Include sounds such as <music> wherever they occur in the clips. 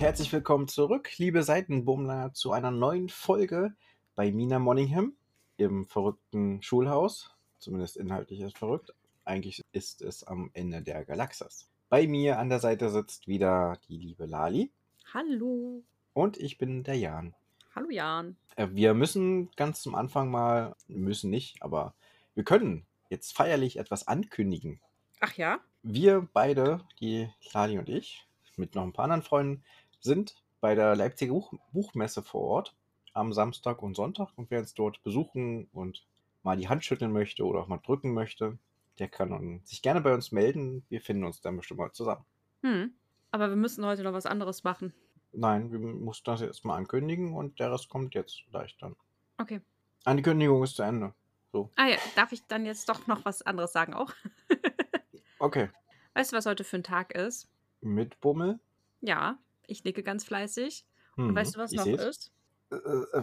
und herzlich willkommen zurück, liebe Seitenbummler, zu einer neuen Folge bei Mina Monningham im verrückten Schulhaus. Zumindest inhaltlich ist es verrückt. Eigentlich ist es am Ende der Galaxis. Bei mir an der Seite sitzt wieder die liebe Lali Hallo. und ich bin der Jan. Hallo Jan. Äh, Wir müssen ganz zum Anfang mal, müssen nicht, aber wir können jetzt feierlich etwas ankündigen. Ach ja? Wir beide, die Lali und ich, mit noch ein paar anderen Freunden, sind bei der Leipziger Buch Buchmesse vor Ort am Samstag und Sonntag. Und wer uns dort besuchen und mal die Hand schütteln möchte oder auch mal drücken möchte, der kann sich gerne bei uns melden. Wir finden uns dann bestimmt mal zusammen. Hm. Aber wir müssen heute noch was anderes machen. Nein, wir mussten das jetzt mal ankündigen und der Rest kommt jetzt gleich dann. Okay. Ankündigung ist zu Ende. So, Ah ja, darf ich dann jetzt doch noch was anderes sagen auch? <laughs> okay. weißt du, was heute für ein Tag ist? Mit Bummel. Ja, ich nicke ganz fleißig. Mhm, Und weißt du, was noch seh's. ist? Äh, äh,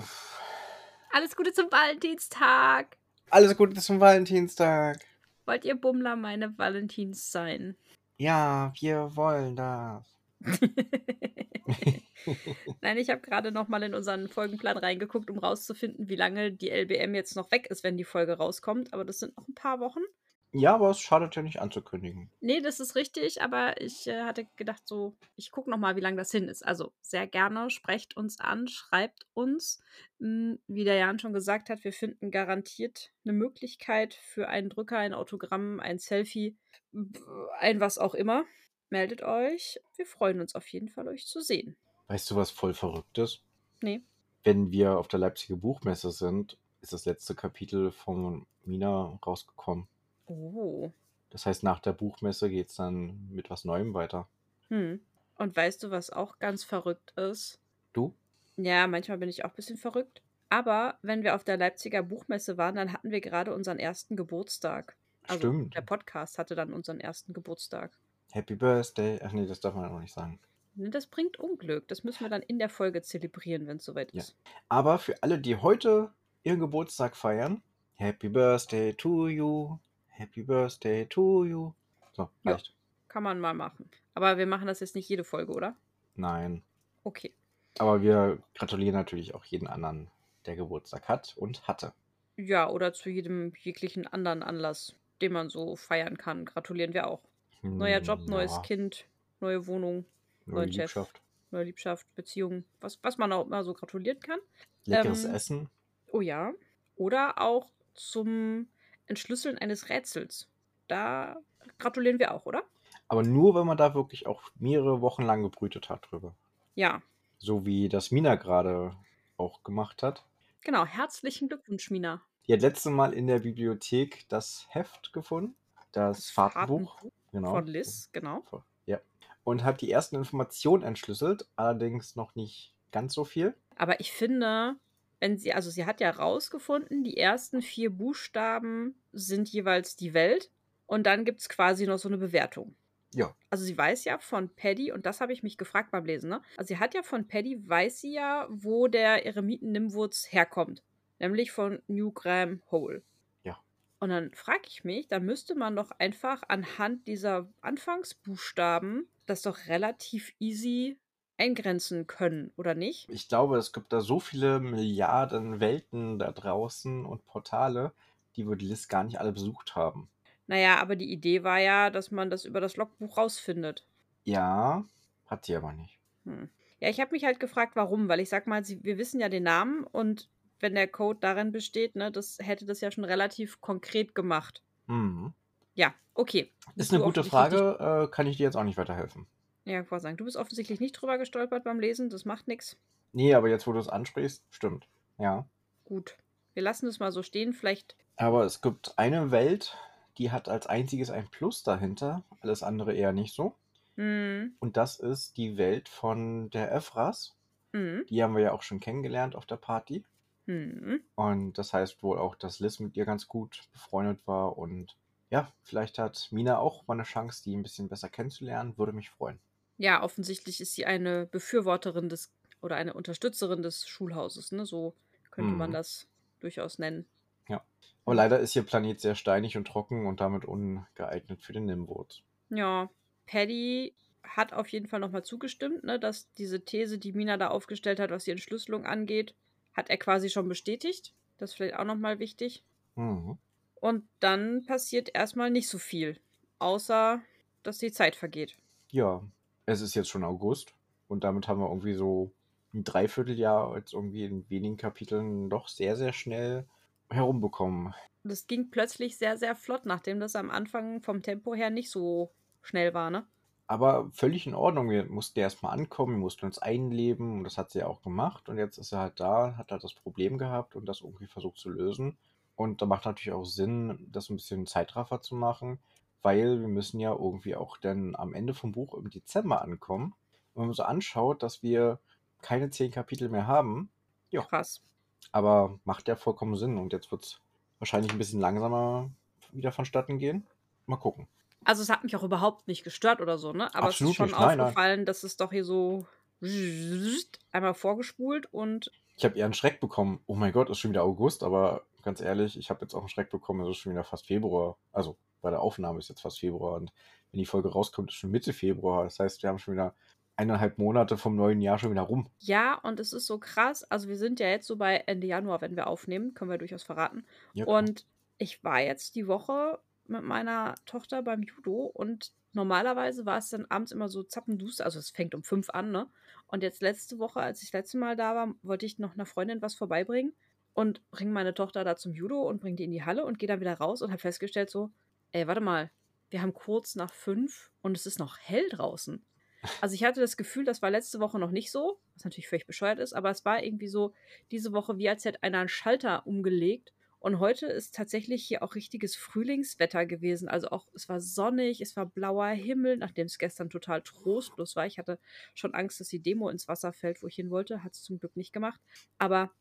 Alles Gute zum Valentinstag. Alles Gute zum Valentinstag. Wollt ihr Bummler meine Valentins sein? Ja, wir wollen das. <laughs> Nein, ich habe gerade noch mal in unseren Folgenplan reingeguckt, um rauszufinden, wie lange die LBM jetzt noch weg ist, wenn die Folge rauskommt. Aber das sind noch ein paar Wochen. Ja, aber es schadet ja nicht anzukündigen. Nee, das ist richtig, aber ich äh, hatte gedacht, so, ich gucke noch mal, wie lange das hin ist. Also sehr gerne, sprecht uns an, schreibt uns. Hm, Wie der Jan schon gesagt hat, wir finden garantiert eine Möglichkeit für einen Drücker, ein Autogramm, ein Selfie, ein was auch immer. Meldet euch. Wir freuen uns auf jeden Fall, euch zu sehen. Weißt du, was voll verrückt ist? Nee. Wenn wir auf der Leipziger Buchmesse sind, ist das letzte Kapitel von Mina rausgekommen. Oh. Das heißt, nach der Buchmesse geht es dann mit was Neuem weiter. Hm. Und weißt du, was auch ganz verrückt ist? Du? Ja, manchmal bin ich auch ein bisschen verrückt. Aber wenn wir auf der Leipziger Buchmesse waren, dann hatten wir gerade unseren ersten Geburtstag. Also Stimmt. der Podcast hatte dann unseren ersten Geburtstag. Happy Birthday. Ach nee, das darf man ja noch nicht sagen. Ne, Das bringt Unglück. Das müssen wir dann in der Folge zelebrieren, wenn es soweit Ja. ist. Aber für alle, die heute ihren Geburtstag feiern, Happy Birthday to you. Happy Birthday to you. So, Ja. reicht. Kann man mal machen. Aber wir machen das jetzt nicht jede Folge, oder? Nein. Okay. Aber wir gratulieren natürlich auch jeden anderen, der Geburtstag hat und hatte. Ja, oder zu jedem jeglichen anderen Anlass, den man so feiern kann, gratulieren wir auch. Neuer Hm, Job, neues ja, Kind, neue Wohnung, neue neuen Chef. Liebschaft. neue Liebschaft, Beziehung, was, was man auch immer so gratulieren kann. Leckeres Ähm, Essen. Oh ja. Oder auch zum Entschlüsseln eines Rätsels. Da gratulieren wir auch, oder? Aber nur, wenn man da wirklich auch mehrere Wochen lang gebrütet hat drüber. Ja. So wie das Mina gerade auch gemacht hat. Genau. Herzlichen Glückwunsch, Mina. Die hat letztes Mal in der Bibliothek das Heft gefunden. Das, Das Fahrtenbuch. Fahrtenbuch Genau. Von Liz, genau. Ja. Und hat die ersten Informationen entschlüsselt, allerdings noch nicht ganz so viel. Aber ich finde, wenn sie, also sie hat ja rausgefunden, die ersten vier Buchstaben sind jeweils die Welt. Und dann gibt es quasi noch so eine Bewertung. Ja. Also sie weiß ja von Paddy, und das habe ich mich gefragt beim Lesen, ne? Also sie hat ja von Paddy, weiß sie ja, wo der Eremiten Nimwurz herkommt. Nämlich von New Graham Hole. Ja. Und dann frage ich mich, da müsste man doch einfach anhand dieser Anfangsbuchstaben das doch relativ easy eingrenzen können, oder nicht? Ich glaube, es gibt da so viele Milliarden Welten da draußen und Portale, die wir die List gar nicht alle besucht haben. Naja, aber die Idee war ja, dass man das über das Logbuch rausfindet. Ja, hat sie aber nicht. Hm. Ja, ich habe mich halt gefragt, warum, weil ich sag mal, sie, wir wissen ja den Namen und wenn der Code darin besteht, ne, das hätte das ja schon relativ konkret gemacht. Mhm. Ja, okay. Ist eine gute Frage, äh, kann ich dir jetzt auch nicht weiterhelfen. Ja, ich wollte sagen, du bist offensichtlich nicht drüber gestolpert beim Lesen, das macht nichts. Nee, aber jetzt, wo du es ansprichst, stimmt. Ja. Gut. Wir lassen es mal so stehen, vielleicht. Aber es gibt eine Welt, die hat als einziges ein Plus dahinter, alles andere eher nicht so. Hm, Und das ist die Welt von der Ephras. hm, Die haben wir ja auch schon kennengelernt auf der Party. hm. Und das heißt wohl auch, dass Liz mit ihr ganz gut befreundet war. Und ja, vielleicht hat Mina auch mal eine Chance, die ein bisschen besser kennenzulernen. Würde mich freuen. Ja, offensichtlich ist sie eine Befürworterin des oder eine Unterstützerin des Schulhauses, ne? So könnte man Mhm. das durchaus nennen. Ja. Aber leider ist ihr Planet sehr steinig und trocken und damit ungeeignet für den Nimwurz. Ja, Paddy hat auf jeden Fall nochmal zugestimmt, ne, dass diese These, die Mina da aufgestellt hat, was die Entschlüsselung angeht, hat er quasi schon bestätigt. Das ist vielleicht auch nochmal wichtig. Mhm. Und dann passiert erstmal nicht so viel, außer dass die Zeit vergeht. Ja, es ist jetzt schon August und damit haben wir irgendwie so ein Dreivierteljahr jetzt irgendwie in wenigen Kapiteln doch sehr, sehr schnell herumbekommen. Das ging plötzlich sehr, sehr flott, nachdem das am Anfang vom Tempo her nicht so schnell war, ne? Aber völlig in Ordnung. Wir mussten erstmal ankommen, wir mussten uns einleben und das hat sie auch gemacht. Und jetzt ist er halt da, hat halt das Problem gehabt und das irgendwie versucht zu lösen. Und da macht natürlich auch Sinn, das ein bisschen Zeitraffer zu machen, weil wir müssen ja irgendwie auch dann am Ende vom Buch im Dezember ankommen. Und wenn man so anschaut, dass wir keine zehn Kapitel mehr haben, ja, Krass. aber macht ja vollkommen Sinn. Und jetzt wird es wahrscheinlich ein bisschen langsamer wieder vonstatten gehen. Mal gucken. Also es hat mich auch überhaupt nicht gestört oder so, ne? Aber Absolut es ist schon nicht, nein, nein. aufgefallen, dass es doch hier so einmal vorgespult und Ich habe eher einen Schreck bekommen. Oh mein Gott, ist schon wieder August, aber ganz ehrlich, ich habe jetzt auch einen Schreck bekommen, es ist schon wieder fast Februar. Also bei der Aufnahme ist jetzt fast Februar und wenn die Folge rauskommt, ist schon Mitte Februar. Das heißt, wir haben schon wieder eineinhalb Monate vom neuen Jahr schon wieder rum. ja, und es ist so krass. Also wir sind ja jetzt so bei Ende Januar, wenn wir aufnehmen, können wir durchaus verraten. Ja. Und ich war jetzt die Woche mit meiner Tochter beim Judo und normalerweise war es dann abends immer so zappenduster, also es fängt um fünf an, ne? Und jetzt letzte Woche, als ich das letzte Mal da war, wollte ich noch einer Freundin was vorbeibringen und bringe meine Tochter da zum Judo und bringe die in die Halle und gehe dann wieder raus und habe festgestellt so, ey, warte mal, wir haben kurz nach fünf und es ist noch hell draußen. Also ich hatte das Gefühl, das war letzte Woche noch nicht so, was natürlich völlig bescheuert ist, aber es war irgendwie so diese Woche, wie als hätte einer einen Schalter umgelegt. Und heute ist tatsächlich hier auch richtiges Frühlingswetter gewesen. Also auch, es war sonnig, es war blauer Himmel, nachdem es gestern total trostlos war. Ich hatte schon Angst, dass die Demo ins Wasser fällt, wo ich hin wollte. Hat es zum Glück nicht gemacht. Aber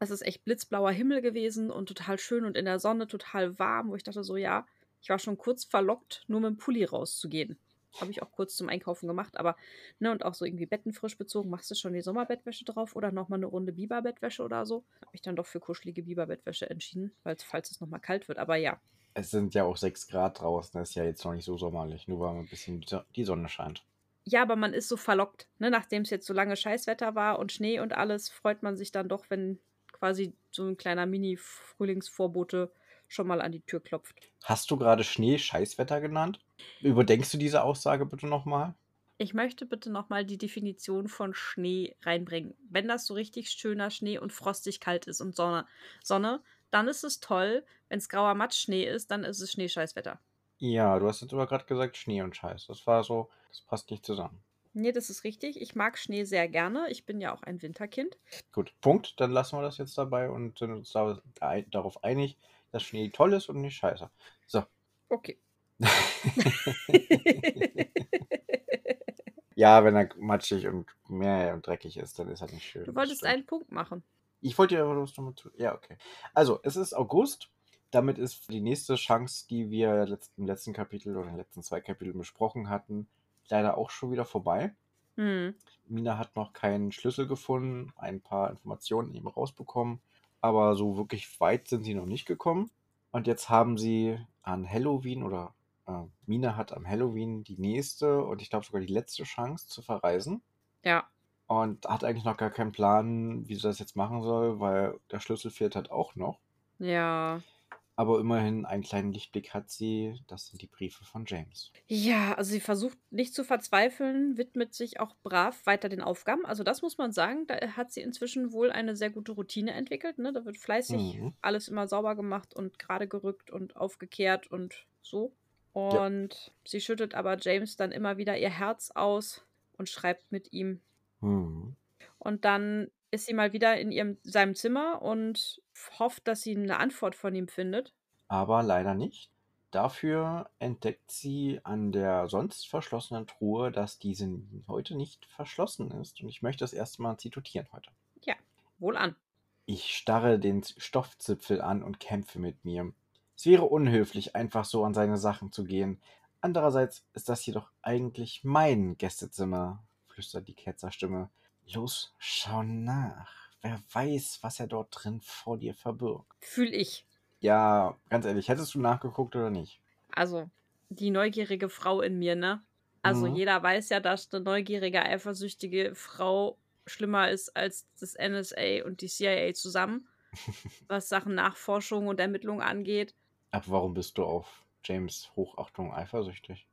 es ist echt blitzblauer Himmel gewesen und total schön und in der Sonne total warm, wo ich dachte so, ja, ich war schon kurz verlockt, nur mit dem Pulli rauszugehen. Habe ich auch kurz zum Einkaufen gemacht, aber, ne, und auch so irgendwie Betten frisch bezogen. Machst du schon die Sommerbettwäsche drauf oder nochmal eine Runde Biberbettwäsche oder so? Habe mich dann doch für kuschelige Biberbettwäsche entschieden, weil falls es nochmal kalt wird. Aber ja, Es sind ja auch sechs Grad draußen, das ist ja jetzt noch nicht so sommerlich, nur weil ein bisschen die Sonne scheint. ja, aber man ist so verlockt, ne? Nachdem es jetzt so lange Scheißwetter war und Schnee und alles, freut man sich dann doch, wenn quasi so ein kleiner Mini-Frühlingsvorbote schon mal an die Tür klopft. Hast du gerade Schnee Scheißwetter genannt? Überdenkst du diese Aussage bitte nochmal? Ich möchte bitte nochmal die Definition von Schnee reinbringen. Wenn das so richtig schöner Schnee und frostig kalt ist und Sonne, Sonne dann ist es toll. Wenn es grauer Matschschnee ist, dann ist es Schneescheißwetter. Ja, du hast jetzt aber gerade gesagt Schnee und Scheiß. Das war so, das passt nicht zusammen. Nee, das ist richtig. Ich mag Schnee sehr gerne. Ich bin ja auch ein Winterkind. Gut, Punkt. Dann lassen wir das jetzt dabei und sind uns da, da, darauf einig, dass Schnee toll ist und nicht scheiße. So. Okay. <laughs> ja, wenn er matschig und mehr und dreckig ist, dann ist er nicht schön. du wolltest einen Punkt machen. Ich wollte ja was nochmal zu. Ja, okay. Also, es ist August. Damit ist die nächste Chance, die wir im letzten Kapitel oder in den letzten zwei Kapiteln besprochen hatten, leider auch schon wieder vorbei. Hm. Mina hat noch keinen Schlüssel gefunden, ein paar Informationen eben rausbekommen, aber so wirklich weit sind sie noch nicht gekommen. Und jetzt haben sie an Halloween oder äh, Mina hat am Halloween die nächste und ich glaube sogar die letzte Chance zu verreisen Ja. und hat eigentlich noch gar keinen Plan, wie sie das jetzt machen soll, weil der Schlüssel fehlt halt auch noch. Ja. Aber immerhin einen kleinen Lichtblick hat sie. Das sind die Briefe von James. Ja, also sie versucht nicht zu verzweifeln, widmet sich auch brav weiter den Aufgaben. Also das muss man sagen, da hat sie inzwischen wohl eine sehr gute Routine entwickelt. Ne? Da wird fleißig Mhm. alles immer sauber gemacht und gerade gerückt und aufgekehrt und so. Ja. Und sie schüttet aber James dann immer wieder ihr Herz aus und schreibt mit ihm. Mhm. Und dann ist sie mal wieder in ihrem, seinem Zimmer und hofft, dass sie eine Antwort von ihm findet. Aber leider nicht. Dafür entdeckt sie an der sonst verschlossenen Truhe, dass diese heute nicht verschlossen ist. Und ich möchte das erste Mal zitieren heute. Wohl an. Ich starre den Stoffzipfel an und kämpfe mit mir. Es wäre unhöflich, einfach so an seine Sachen zu gehen. Andererseits ist das jedoch eigentlich mein Gästezimmer, flüstert die Ketzerstimme. Los, schau nach. Wer weiß, was er dort drin vor dir verbirgt. Fühl ich. Ja, ganz ehrlich, hättest du nachgeguckt oder nicht? Also, die neugierige Frau in mir, ne? Also Mhm. jeder weiß ja, dass eine neugierige, eifersüchtige Frau schlimmer ist als das NSA und die CIA zusammen, <laughs> was Sachen Nachforschung und Ermittlung angeht. Aber warum bist du auf James Hochachtung eifersüchtig?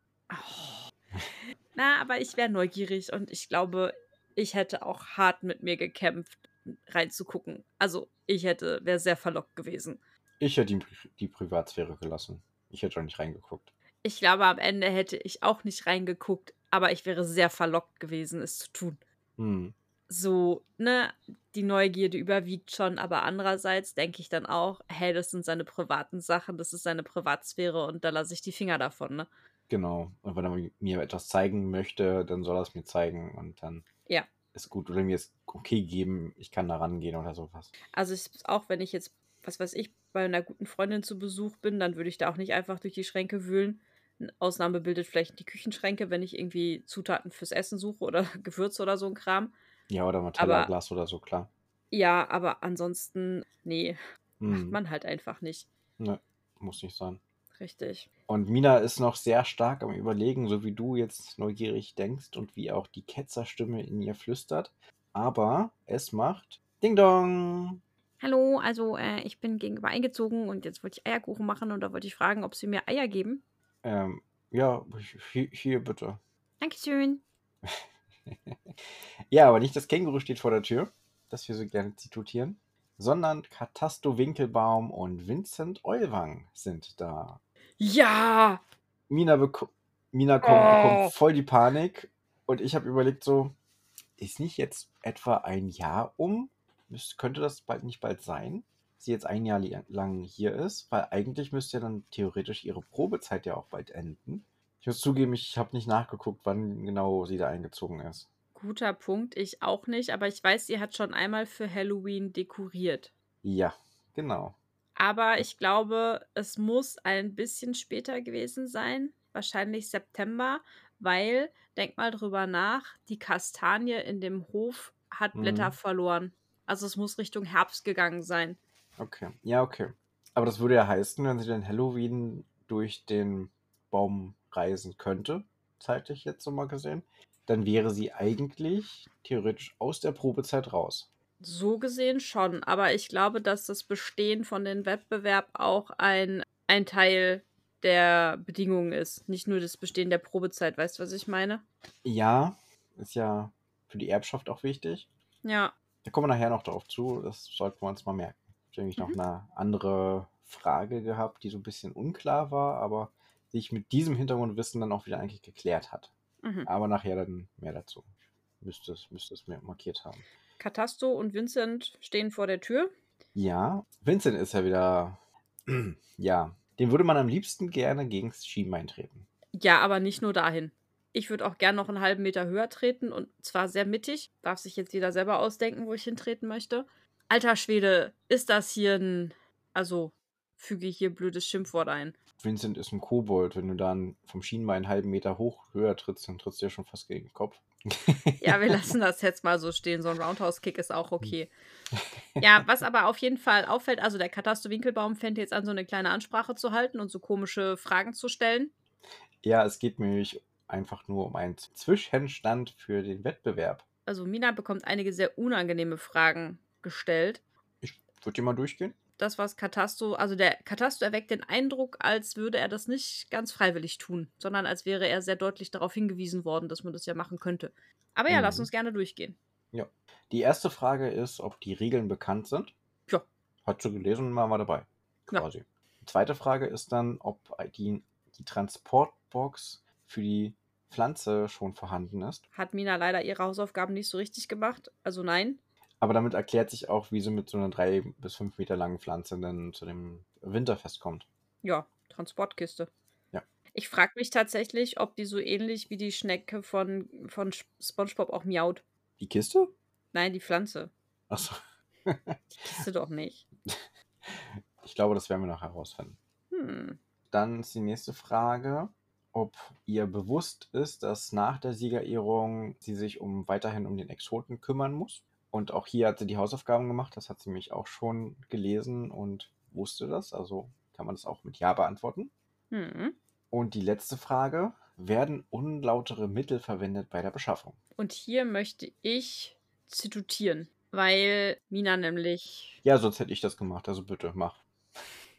Na, aber ich wäre neugierig und ich glaube, ich hätte auch hart mit mir gekämpft, reinzugucken. Also ich hätte, wäre sehr verlockt gewesen. Ich hätte ihm die Privatsphäre gelassen. Ich hätte auch nicht reingeguckt. Ich glaube, am Ende hätte ich auch nicht reingeguckt, aber ich wäre sehr verlockt gewesen, es zu tun. Hm. So, ne, die Neugierde überwiegt schon, aber andererseits denke ich dann auch, hey, das sind seine privaten Sachen, das ist seine Privatsphäre und da lasse ich die Finger davon, ne? Genau. Und wenn er mir etwas zeigen möchte, dann soll er es mir zeigen und dann Ja. ist gut. Oder mir es okay geben, ich kann da rangehen oder sowas. Also auch wenn ich jetzt, was weiß ich, bei einer guten Freundin zu Besuch bin, dann würde ich da auch nicht einfach durch die Schränke wühlen. Eine Ausnahme bildet vielleicht die Küchenschränke, wenn ich irgendwie Zutaten fürs Essen suche oder <laughs> Gewürze oder so ein Kram. Ja, oder mal Tellerglas oder so, klar. Ja, aber ansonsten, nee, <laughs> macht Hm. man halt einfach nicht. Ne, muss nicht sein. Richtig. Und Mina ist noch sehr stark am Überlegen, so wie du jetzt neugierig denkst und wie auch die Ketzerstimme in ihr flüstert. Aber es macht Ding Dong. Hallo, also äh, ich bin gegenüber eingezogen und jetzt wollte ich Eierkuchen machen und da wollte ich fragen, ob Sie mir Eier geben. Ähm, ja, hier, hier bitte. Dankeschön. <laughs> Ja, aber nicht das Känguru steht vor der Tür, das wir so gerne zitieren, sondern Katasto Winkelbaum und Vincent Eulwang sind da. Ja! Mina, Mina kommt, Oh. bekommt voll die Panik und ich habe überlegt so, ist nicht jetzt etwa ein Jahr um? Müsste, könnte das bald nicht bald sein? dass Sie jetzt ein Jahr lang hier ist, weil eigentlich müsste ja dann theoretisch ihre Probezeit ja auch bald enden. Ich muss zugeben, ich habe nicht nachgeguckt, wann genau sie da eingezogen ist. Guter Punkt, ich auch nicht, aber ich weiß, sie hat schon einmal für Halloween dekoriert. Ja, genau. Aber ich glaube, es muss ein bisschen später gewesen sein, wahrscheinlich September, weil, denk mal drüber nach, die Kastanie in dem Hof hat Mhm. Blätter verloren. Also es muss Richtung Herbst gegangen sein. Okay. Ja, okay. Aber das würde ja heißen, wenn sie den Halloween durch den Baum reisen könnte, zeitlich jetzt so mal gesehen, dann wäre sie eigentlich theoretisch aus der Probezeit raus. So gesehen schon, aber ich glaube, dass das Bestehen von dem Wettbewerb auch ein, ein Teil der Bedingungen ist. Nicht nur das Bestehen der Probezeit, weißt du, was ich meine? Ja, ist ja für die Erbschaft auch wichtig. Ja. Da kommen wir nachher noch drauf zu, das sollten wir uns mal merken. Ich habe nämlich noch Mhm. eine andere Frage gehabt, die so ein bisschen unklar war, aber sich mit diesem Hintergrundwissen dann auch wieder eigentlich geklärt hat. Mhm. Aber nachher dann mehr dazu. Müsste es, müsste es mir markiert haben. Katasto und Vincent stehen vor der Tür. Ja, Vincent ist ja wieder. <clears throat> ja, den würde man am liebsten gerne gegen das Schienbein treten. Ja, aber nicht nur dahin. Ich würde auch gern noch einen halben Meter höher treten und zwar sehr mittig. Darf sich jetzt jeder selber ausdenken, wo ich hintreten möchte. Alter Schwede, ist das hier ein. Also, füge hier blödes Schimpfwort ein. Vincent ist ein Kobold. Wenn du dann vom Schienbein einen halben Meter hoch höher trittst, dann trittst du ja schon fast gegen den Kopf. <laughs> Ja, wir lassen das jetzt mal so stehen. So ein Roundhouse-Kick ist auch okay. <laughs> Ja, was aber auf jeden Fall auffällt, also der Katasto Winkelbaum fängt jetzt an, so eine kleine Ansprache zu halten und so komische Fragen zu stellen. Ja, es geht mir nämlich einfach nur um einen Zwischenstand für den Wettbewerb. Also Mina bekommt einige sehr unangenehme Fragen gestellt. Ich würde dir mal durchgehen. Das, was Katasto, also der Katasto erweckt den Eindruck, als würde er das nicht ganz freiwillig tun, sondern als wäre er sehr deutlich darauf hingewiesen worden, dass man das ja machen könnte. Aber ja, Mhm. lass uns gerne durchgehen. Die erste Frage ist, ob die Regeln bekannt sind. Ja. Hat sie gelesen und wir dabei. Ja. Quasi. Die zweite Frage ist dann, ob die, die Transportbox für die Pflanze schon vorhanden ist. Hat Mina leider ihre Hausaufgaben nicht so richtig gemacht. Also nein. Aber damit erklärt sich auch, wie sie mit so einer drei bis fünf Meter langen Pflanze dann zu dem Winterfest kommt. Ja, Transportkiste. Ja. Ich frage mich tatsächlich, ob die so ähnlich wie die Schnecke von, von SpongeBob auch miaut. Die Kiste? Nein, die Pflanze. Achso. Die Kiste doch nicht. <laughs> Ich glaube, das werden wir noch herausfinden. Hm. Dann ist die nächste Frage, ob ihr bewusst ist, dass nach der Siegerehrung sie sich um weiterhin um den Exoten kümmern muss. Und auch hier hat sie die Hausaufgaben gemacht. Das hat sie mich auch schon gelesen und wusste das. Also kann man das auch mit Ja beantworten. Hm. Und die letzte Frage werden unlautere Mittel verwendet bei der Beschaffung. Und hier möchte ich zitieren, weil Mina nämlich, Ja, sonst hätte ich das gemacht, also bitte, mach.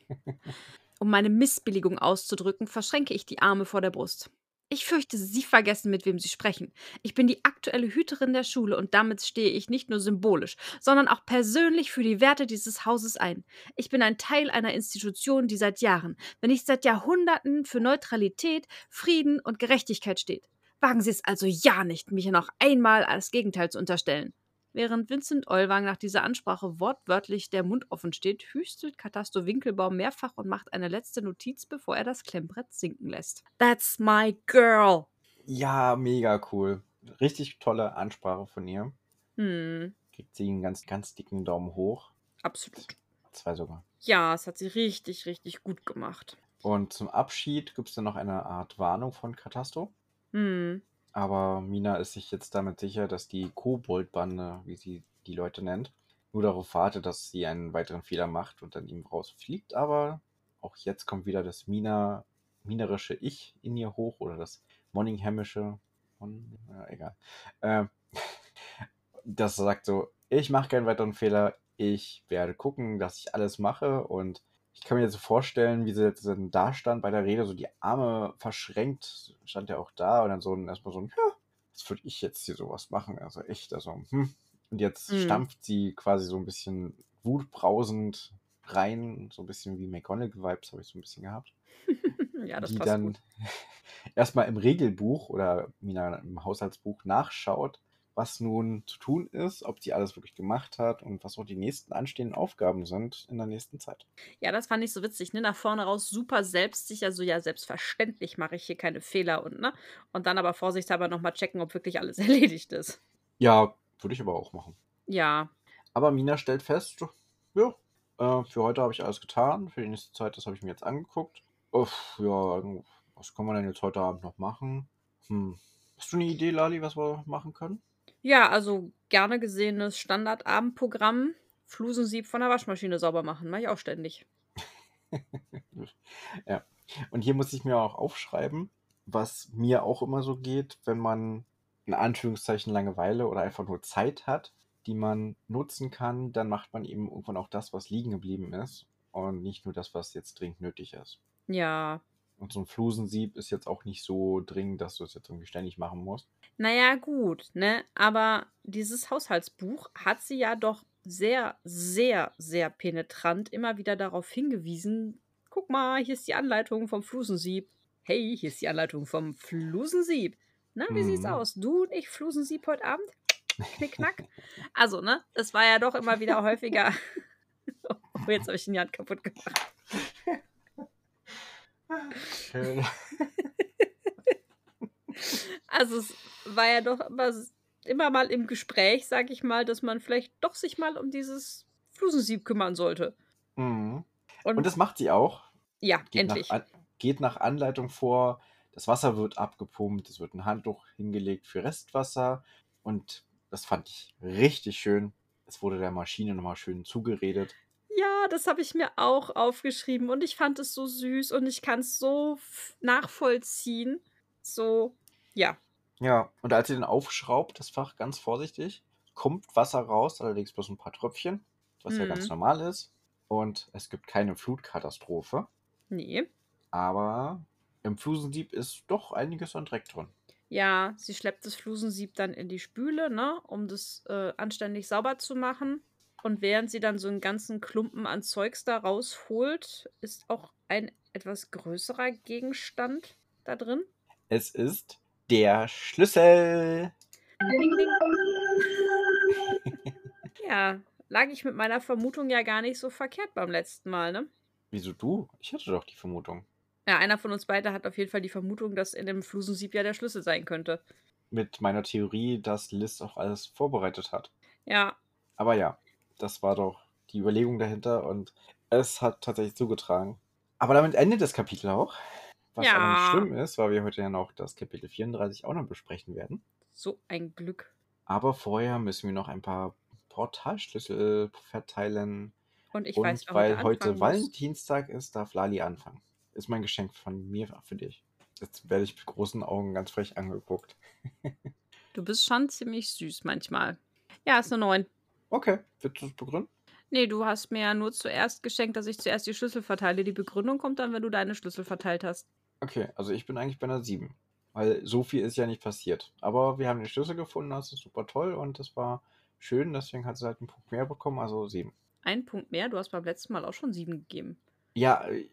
<laughs> um meine Missbilligung auszudrücken, verschränke ich die Arme vor der Brust. Ich fürchte, Sie vergessen, mit wem Sie sprechen. Ich bin die aktuelle Hüterin der Schule und damit stehe ich nicht nur symbolisch, sondern auch persönlich für die Werte dieses Hauses ein. Ich bin ein Teil einer Institution, die seit Jahren, wenn nicht seit Jahrhunderten für Neutralität, Frieden und Gerechtigkeit steht. Wagen Sie es also ja nicht, mich noch einmal als Gegenteil zu unterstellen. Während Vincent Olwang nach dieser Ansprache wortwörtlich der Mund offen steht, hüstelt Katasto Winkelbaum mehrfach und macht eine letzte Notiz, bevor er das Klemmbrett sinken lässt. That's my girl! Ja, mega cool. Richtig tolle Ansprache von ihr. Hm, Kriegt sie einen ganz, ganz dicken Daumen hoch. absolut. Zwei sogar. Ja, es hat sie richtig, richtig gut gemacht. Und zum Abschied gibt es dann noch eine Art Warnung von Katasto. Hm, Aber Mina ist sich jetzt damit sicher, dass die Koboldbande, wie sie die Leute nennt, nur darauf wartet, dass sie einen weiteren Fehler macht und dann ihm rausfliegt. Aber auch jetzt kommt wieder das Mina, minerische Ich in ihr hoch oder das Monninghamische. Mon, ja, egal. Ähm, <laughs> das sagt so, ich mache keinen weiteren Fehler, ich werde gucken, dass ich alles mache und ich kann mir jetzt so vorstellen, wie sie jetzt da stand bei der Rede, so die Arme verschränkt, stand er auch da und dann so ein, erstmal so ein, ja, was würde ich jetzt hier sowas machen? Also echt, also, hm. Und jetzt Mhm. stampft sie quasi so ein bisschen wutbrausend rein, so ein bisschen wie McGonagall-Vibes habe ich so ein bisschen gehabt. <laughs> ja, das die passt dann <laughs> erstmal im Regelbuch oder Mina im Haushaltsbuch nachschaut, was nun zu tun ist, ob sie alles wirklich gemacht hat und was auch die nächsten anstehenden Aufgaben sind in der nächsten Zeit. Ja, das fand ich so witzig, ne? Nach vorne raus super selbstsicher, so ja, selbstverständlich mache ich hier keine Fehler und ne? Und dann aber vorsichtshalber nochmal checken, ob wirklich alles <laughs> erledigt ist. Ja, würde ich aber auch machen. Ja, Aber Mina stellt fest, ja, äh, für heute habe ich alles getan, für die nächste Zeit, das habe ich mir jetzt angeguckt. Uff, ja, was kann man denn jetzt heute Abend noch machen? Hm. Hast du eine Idee, Lali, was wir machen können? Ja, also gerne gesehenes Standardabendprogramm. Flusensieb von der Waschmaschine sauber machen, mache ich auch ständig. <laughs> Ja. Und hier muss ich mir auch aufschreiben, was mir auch immer so geht, wenn man in Anführungszeichen Langeweile oder einfach nur Zeit hat, die man nutzen kann, dann macht man eben irgendwann auch das, was liegen geblieben ist und nicht nur das, was jetzt dringend nötig ist. Ja. Und so ein Flusensieb ist jetzt auch nicht so dringend, dass du es jetzt irgendwie ständig machen musst. Naja, gut, ne? Aber dieses Haushaltsbuch hat sie ja doch sehr, sehr, sehr penetrant immer wieder darauf hingewiesen. Guck mal, hier ist die Anleitung vom Flusensieb. Hey, hier ist die Anleitung vom Flusensieb. Na, wie sieht's Mhm. aus? Du und ich Flusensieb heute Abend? Knickknack. Also, ne? Es war ja doch immer wieder häufiger. <laughs> oh, jetzt habe ich den Jan kaputt gemacht. Schön. <laughs> Also es war ja doch immer, immer mal im Gespräch, sag ich mal, dass man vielleicht doch sich mal um dieses Flusensieb kümmern sollte. Mhm. Und, Und das macht sie auch. ja, Geht nach, endlich. An geht nach Anleitung vor. Das Wasser wird abgepumpt, es wird ein Handtuch hingelegt für Restwasser. Und das fand ich richtig schön. Es wurde der Maschine nochmal schön zugeredet. Ja, das habe ich mir auch aufgeschrieben und ich fand es so süß und ich kann es so nachvollziehen. So, ja. Ja, und als sie dann aufschraubt, das Fach ganz vorsichtig, kommt Wasser raus, allerdings bloß ein paar Tröpfchen, was ja ganz Mhm. normal ist. Und es gibt keine Flutkatastrophe. Nee. Aber im Flusensieb ist doch einiges an Dreck drin. Ja, sie schleppt das Flusensieb dann in die Spüle, ne, um das äh, anständig sauber zu machen. Und während sie dann so einen ganzen Klumpen an Zeugs da rausholt, ist auch ein etwas größerer Gegenstand da drin. Es ist der Schlüssel. Ding, ding. <laughs> ja, lag ich mit meiner Vermutung ja gar nicht so verkehrt beim letzten Mal, ne? Wieso du? Ich hatte doch die Vermutung. Ja, einer von uns beiden hat auf jeden Fall die Vermutung, dass in dem Flusensieb ja der Schlüssel sein könnte. Mit meiner Theorie, dass Liz auch alles vorbereitet hat. Ja, Aber ja, das war doch die Überlegung dahinter und es hat tatsächlich zugetragen. Aber damit endet das Kapitel auch. Was aber nicht Ja. schlimm ist, weil wir heute ja noch das Kapitel 34 auch noch besprechen werden. so ein Glück. Aber vorher müssen wir noch ein paar Portalschlüssel verteilen. Und ich und weiß, weil heute muss. Valentinstag ist, darf Lali anfangen. Ist mein Geschenk von mir für dich. Jetzt werde ich mit großen Augen ganz frech angeguckt. <laughs> Du bist schon ziemlich süß manchmal. Ja, ist eine 9. Okay, willst du es begründen? Nee, du hast mir ja nur zuerst geschenkt, dass ich zuerst die Schlüssel verteile. Die Begründung kommt dann, wenn du deine Schlüssel verteilt hast. Okay, also ich bin eigentlich bei einer 7. Weil so viel ist ja nicht passiert. Aber wir haben den Schlüssel gefunden, das ist super toll und das war schön, deswegen hat sie halt einen Punkt mehr bekommen, also 7. Ein Punkt mehr, du hast beim letzten Mal auch schon 7 gegeben. Ja, äh,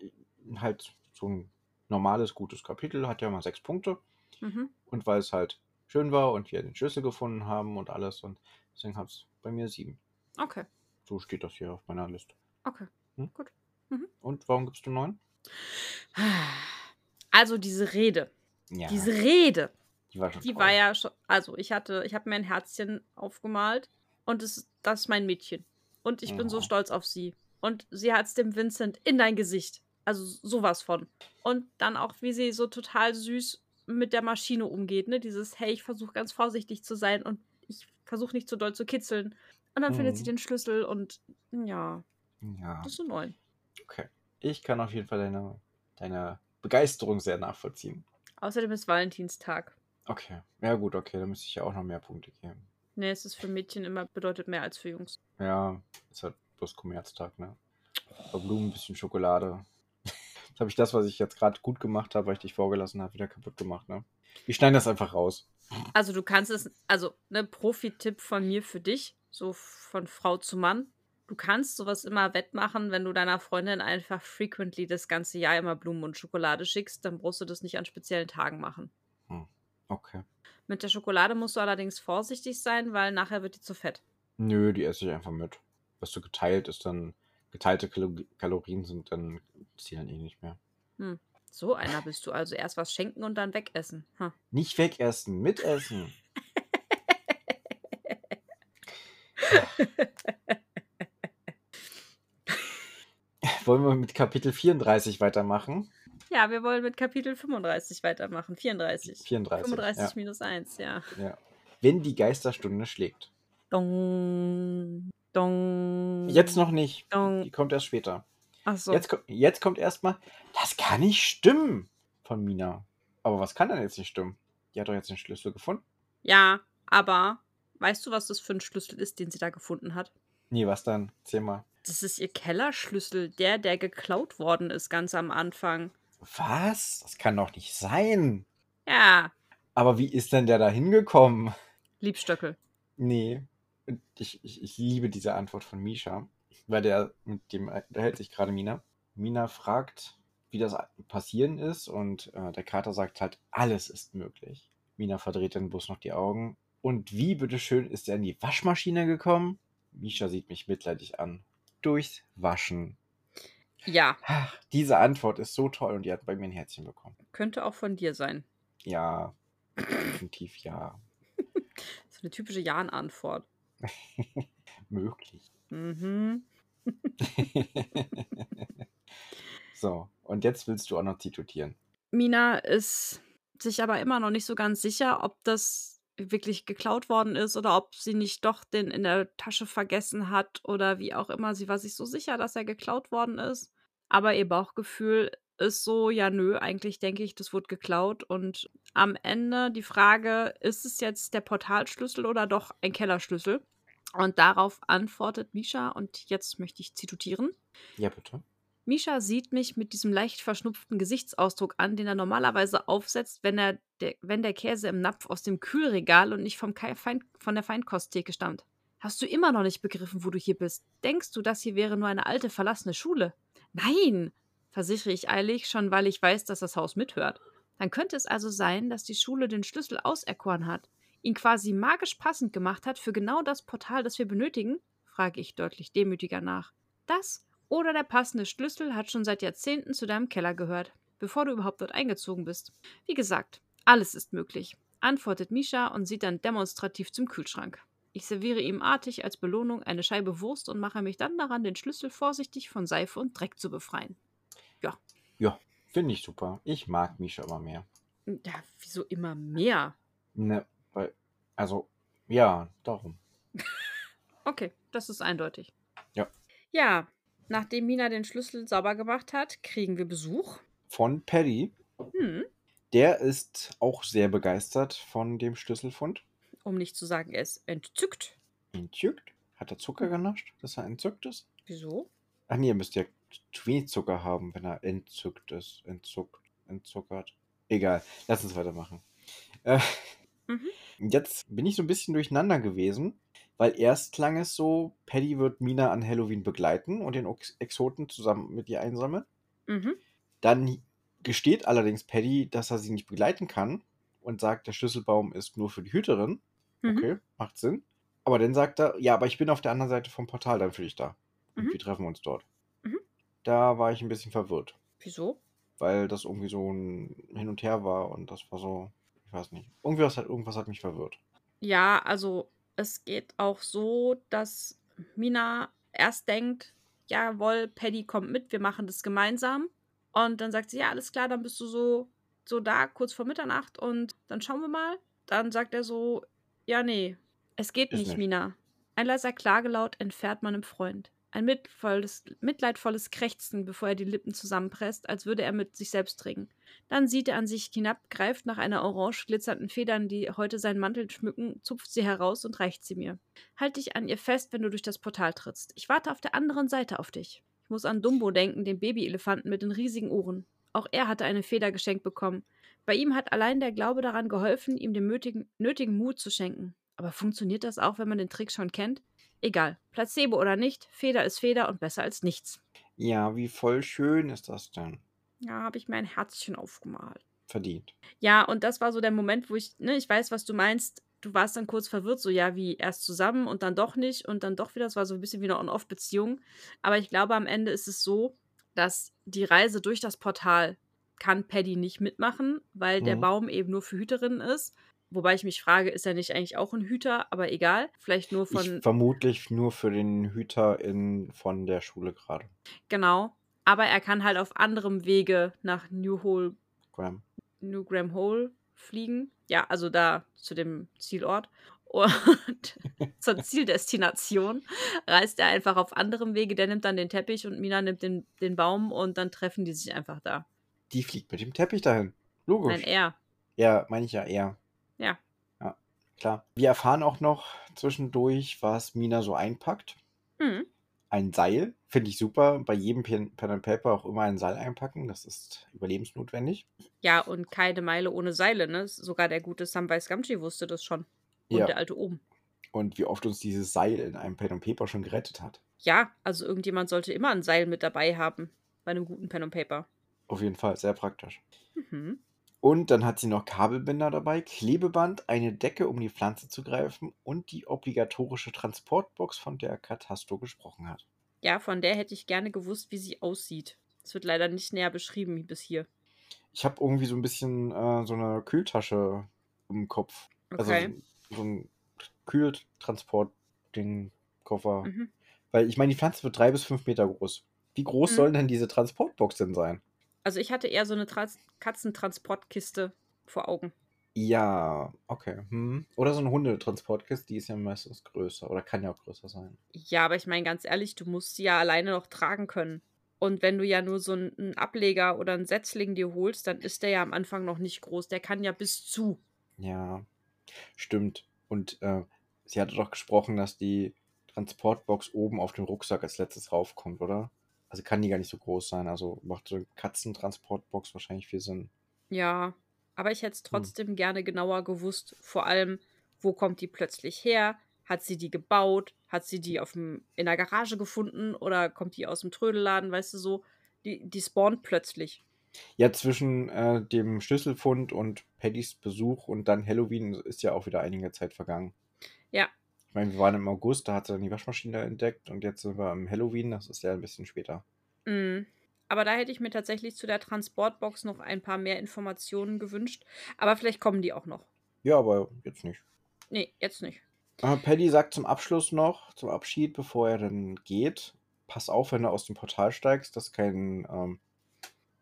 halt so ein normales, gutes Kapitel hat ja mal 6 Punkte. Mhm. Und weil es halt schön war und wir den Schlüssel gefunden haben und alles und deswegen hat es bei mir 7. Okay, So steht das hier auf meiner Liste. okay. Hm? Gut. Und warum gibst du 9? <sighs> Also diese Rede. Ja, Diese Rede. die war schon Die toll. war ja schon. Also, ich hatte, ich habe mir ein Herzchen aufgemalt und das, das ist mein Mädchen. Und ich bin so Oh. stolz auf sie. Und sie hat es dem Vincent in dein Gesicht. Also sowas von. Und dann auch, wie sie so total süß mit der Maschine umgeht, ne? Dieses, hey, ich versuche ganz vorsichtig zu sein und ich versuche nicht zu doll zu kitzeln. Und dann findet sie Mhm. den Schlüssel und ja, Ja, das ist ein neun. okay. Ich kann auf jeden Fall deine, deine Begeisterung sehr nachvollziehen. Außerdem ist Valentinstag. Okay. Ja, gut, okay. Da müsste ich ja auch noch mehr Punkte geben. Ne, es ist für Mädchen immer bedeutet mehr als für Jungs. Ja, ist halt bloß Kommerztag, ne? Aber Blumen, ein bisschen Schokolade. <laughs> Jetzt habe ich das, was ich jetzt gerade gut gemacht habe, weil ich dich vorgelassen habe, wieder kaputt gemacht, ne? Wir schneiden das einfach raus. Also du kannst es, also ne Profi-Tipp von mir für dich, so von Frau zu Mann. Du kannst sowas immer wettmachen, wenn du deiner Freundin einfach frequently das ganze Jahr immer Blumen und Schokolade schickst, dann brauchst du das nicht an speziellen Tagen machen. Okay. Mit der Schokolade musst du allerdings vorsichtig sein, weil nachher wird die zu fett. Nö, die esse ich einfach mit. Was so geteilt ist, dann geteilte Kalo Kalorien sind, dann zählen eh nicht mehr. So einer bist du also erst was schenken und dann wegessen. Hm. Nicht wegessen, mitessen. <laughs> Wollen wir mit Kapitel 34 weitermachen? Ja, wir wollen mit Kapitel 35 weitermachen. 34. 34. 35 minus 1, ja. Ja, ja. Wenn die Geisterstunde schlägt. Dong. Dong. Jetzt noch nicht. Die Dong. kommt erst später. Achso. Jetzt, ko- jetzt kommt erstmal, das kann nicht stimmen von Mina. Aber was kann denn jetzt nicht stimmen? Die hat doch jetzt den Schlüssel gefunden. Ja, aber weißt du, was das für ein Schlüssel ist, den sie da gefunden hat? Nee, was dann? Erzähl mal. Das ist ihr Kellerschlüssel, der, der geklaut worden ist ganz am Anfang. Was? Das kann doch nicht sein. Ja, Aber wie ist denn der da hingekommen? Liebstöckel. Nee. Ich, ich, ich liebe diese Antwort von Misha, weil der mit dem unterhält sich gerade Mina. Mina fragt, wie das passieren ist und äh, der Kater sagt halt, alles ist möglich. Mina verdreht dann bloß noch die Augen. Und wie bitteschön ist er in die Waschmaschine gekommen? Misha sieht mich mitleidig an. Durchs Waschen. Ja, Ach, diese Antwort ist so toll und die hat bei mir ein Herzchen bekommen. könnte auch von dir sein. Ja, definitiv ja. <laughs> So eine typische Jan-Antwort. <laughs> Möglich. Mhm. <laughs> so, und jetzt willst du auch noch zitieren. Mina ist sich aber immer noch nicht so ganz sicher, ob das wirklich geklaut worden ist oder ob sie nicht doch den in der Tasche vergessen hat oder wie auch immer. Sie war sich so sicher, dass er geklaut worden ist. Aber ihr Bauchgefühl ist so, ja, nö, eigentlich denke ich, das wurde geklaut. Und am Ende die Frage, ist es jetzt der Portalschlüssel oder doch ein Kellerschlüssel? Und darauf antwortet Misha, und jetzt möchte ich zitieren. Ja, bitte. Misha sieht mich mit diesem leicht verschnupften Gesichtsausdruck an, den er normalerweise aufsetzt, wenn, er der, wenn der Käse im Napf aus dem Kühlregal und nicht vom Feind, von der Feinkosttheke stammt. Hast du immer noch nicht begriffen, wo du hier bist? Denkst du, das hier wäre nur eine alte, verlassene Schule? Nein, versichere ich eilig, schon weil ich weiß, dass das Haus mithört. Dann könnte es also sein, dass die Schule den Schlüssel auserkoren hat, ihn quasi magisch passend gemacht hat für genau das Portal, das wir benötigen? frage ich deutlich demütiger nach. Das oder der passende Schlüssel hat schon seit Jahrzehnten zu deinem Keller gehört, bevor du überhaupt dort eingezogen bist. Wie gesagt, alles ist möglich, antwortet Misha und sieht dann demonstrativ zum Kühlschrank. Ich serviere ihm artig als Belohnung eine Scheibe Wurst und mache mich dann daran, den Schlüssel vorsichtig von Seife und Dreck zu befreien. Ja, finde ich super. Ich mag Misha immer mehr. Ja, wieso immer mehr? Ne, weil, also, ja, darum. <laughs> Okay, das ist eindeutig. Ja. Ja, nachdem Mina den Schlüssel sauber gemacht hat, kriegen wir Besuch. Von Paddy. Hm. Der ist auch sehr begeistert von dem Schlüsselfund. Um nicht zu sagen, er ist entzückt. Entzückt? Hat er Zucker genascht, dass er entzückt ist? Wieso? Ach nee, er müsste ja zu wenig Zucker haben, wenn er entzückt ist. Entzuckt, entzuckert. Egal, lass uns weitermachen. Äh, Mhm. Jetzt bin ich so ein bisschen durcheinander gewesen, weil erst klang es so, Paddy wird Mina an Halloween begleiten und den Ex Exoten zusammen mit ihr einsammeln. Mhm. Dann gesteht allerdings Paddy, dass er sie nicht begleiten kann und sagt, der Schlüsselbaum ist nur für die Hüterin. Mhm. Okay, macht Sinn. Aber dann sagt er, ja, aber ich bin auf der anderen Seite vom Portal dann für dich da. Und Mhm. wir treffen uns dort. Mhm. Da war ich ein bisschen verwirrt, Wieso? weil das irgendwie so ein Hin und Her war und das war so, ich weiß nicht. Irgendwas hat, irgendwas hat mich verwirrt. Ja, also es geht auch so, dass Mina erst denkt, jawohl, Paddy kommt mit, wir machen das gemeinsam. Und dann sagt sie, ja, alles klar, dann bist du so, so da, kurz vor Mitternacht und dann schauen wir mal. Dann sagt er so, ja, nee, es geht nicht, nicht. Mina. Ein leiser Klagelaut entfernt meinem Freund. Ein mitvolles, mitleidvolles Krächzen, bevor er die Lippen zusammenpresst, als würde er mit sich selbst ringen. Dann sieht er an sich hinab, greift nach einer orange glitzernden Federn, die heute seinen Mantel schmücken, zupft sie heraus und reicht sie mir. Halt dich an ihr fest, wenn du durch das Portal trittst. Ich warte auf der anderen Seite auf dich. Ich muss an Dumbo denken, den Babyelefanten mit den riesigen Ohren. Auch er hatte eine Feder geschenkt bekommen. Bei ihm hat allein der Glaube daran geholfen, ihm den nötigen, nötigen Mut zu schenken. Aber funktioniert das auch, wenn man den Trick schon kennt? Egal, Placebo oder nicht, Feder ist Feder und besser als nichts. Ja, wie voll schön ist das denn? Ja, habe ich mir ein Herzchen aufgemalt. Verdient. Ja, und das war so der Moment, wo ich, ne, ich weiß, was du meinst. Du warst dann kurz verwirrt, so ja, wie erst zusammen und dann doch nicht und dann doch wieder. Das war so ein bisschen wie eine On-Off-Beziehung. Aber ich glaube, am Ende ist es so, dass die Reise durch das Portal kann Paddy nicht mitmachen, weil der Mhm. Baum eben nur für Hüterinnen ist. Wobei ich mich frage, ist er nicht eigentlich auch ein Hüter? Aber egal, vielleicht nur Ich von, vermutlich nur für den Hüter in, von der Schule gerade. genau. Aber er kann halt auf anderem Wege nach New Hole Graham. New Graham Hole fliegen. Ja, also da zu dem Zielort. Und <laughs> zur Zieldestination reist er einfach auf anderem Wege. Der nimmt dann den Teppich und Mina nimmt den, den Baum und dann treffen die sich einfach da. Die fliegt mit dem Teppich dahin. Logisch. Nein, er. Ja, meine ich ja eher. Ja. Ja, klar. Wir erfahren auch noch zwischendurch, was Mina so einpackt. Mhm. Ein Seil, finde ich super. Bei jedem Pen, Pen and Paper auch immer ein Seil einpacken. Das ist überlebensnotwendig. Ja, und keine Meile ohne Seile, ne? Sogar der gute Samwise Gamgee wusste das schon. Und Ja. der alte oben. Und wie oft uns dieses Seil in einem Pen and Paper schon gerettet hat. Ja, also irgendjemand sollte immer ein Seil mit dabei haben. Bei einem guten Pen und Paper. Auf jeden Fall, sehr praktisch. Mhm. Und dann hat sie noch Kabelbinder dabei, Klebeband, eine Decke, um die Pflanze zu greifen und die obligatorische Transportbox, von der Katasto gesprochen hat. Ja, von der hätte ich gerne gewusst, wie sie aussieht. Es wird leider nicht näher beschrieben bis hier. Ich habe irgendwie so ein bisschen äh, so eine Kühltasche im Kopf. Also Okay. so, so ein Kühltransport-Ding, Koffer. Mhm. Weil ich meine, die Pflanze wird drei bis fünf Meter groß. Wie groß Mhm. soll denn diese Transportbox denn sein? Also ich hatte eher so eine Trans Katzentransportkiste vor Augen. Ja, okay. Hm. Oder so eine Hundetransportkiste, die ist ja meistens größer oder kann ja auch größer sein. Ja, aber ich meine ganz ehrlich, du musst sie ja alleine noch tragen können. Und wenn du ja nur so einen Ableger oder einen Setzling dir holst, dann ist der ja am Anfang noch nicht groß. Der kann ja bis zu. Ja, stimmt. Und äh, sie hatte doch gesprochen, dass die Transportbox oben auf den Rucksack als letztes raufkommt, oder? Also kann die gar nicht so groß sein. Also macht so eine Katzentransportbox wahrscheinlich viel Sinn. Ja, aber ich hätte es Hm. trotzdem gerne genauer gewusst. Vor allem, wo kommt die plötzlich her? Hat sie die gebaut? Hat sie die auf dem, in der Garage gefunden? Oder kommt die aus dem Trödelladen? Weißt du so? Die, die spawnt plötzlich. Ja, zwischen äh, dem Schlüsselfund und Paddys Besuch und dann Halloween ist ja auch wieder einige Zeit vergangen. Ja. Ich meine, wir waren im August, da hat sie dann die Waschmaschine entdeckt und jetzt sind wir im Halloween, das ist ja ein bisschen später. Mm. Aber da hätte ich mir tatsächlich zu der Transportbox noch ein paar mehr Informationen gewünscht. Aber vielleicht kommen die auch noch. Ja, aber jetzt nicht. Nee, jetzt nicht. Äh, Paddy sagt zum Abschluss noch, zum Abschied, bevor er dann geht, pass auf, wenn du aus dem Portal steigst, dass kein, ähm,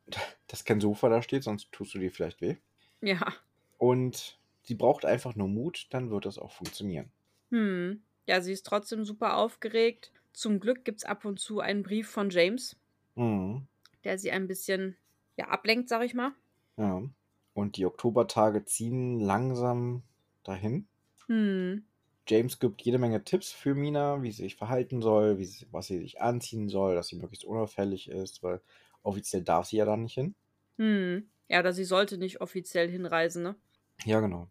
<laughs> dass kein Sofa da steht, sonst tust du dir vielleicht weh. Ja. Und sie braucht einfach nur Mut, dann wird das auch funktionieren. Hm. Ja, sie ist trotzdem super aufgeregt. Zum Glück gibt es ab und zu einen Brief von James, Mhm. der sie ein bisschen ja, ablenkt, sag ich mal. Ja. Und die Oktobertage ziehen langsam dahin. Hm. James gibt jede Menge Tipps für Mina, wie sie sich verhalten soll, wie sie, was sie sich anziehen soll, dass sie möglichst unauffällig ist, weil offiziell darf sie ja da nicht hin. Hm. Ja, oder sie sollte nicht offiziell hinreisen, ne? Ja, genau.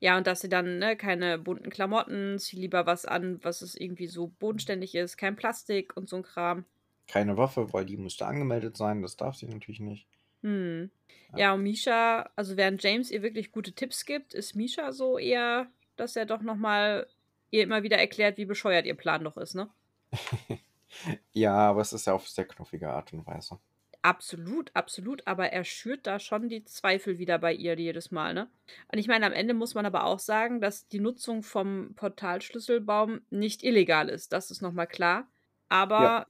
Ja, und dass sie dann, ne, keine bunten Klamotten, zieh lieber was an, was es irgendwie so bodenständig ist, kein Plastik und so ein Kram. Keine Waffe, weil die müsste angemeldet sein, das darf sie natürlich nicht. Hm. Ja. Ja, und Misha, also während James ihr wirklich gute Tipps gibt, ist Misha so eher, dass er doch nochmal ihr immer wieder erklärt, wie bescheuert ihr Plan doch ist, ne? <laughs> Ja, aber es ist ja auf sehr knuffige Art und Weise. Absolut, absolut, aber er schürt da schon die Zweifel wieder bei ihr jedes Mal, ne? Und ich meine, am Ende muss man aber auch sagen, dass die Nutzung vom Portalschlüsselbaum nicht illegal ist. Das ist nochmal klar. Aber Ja.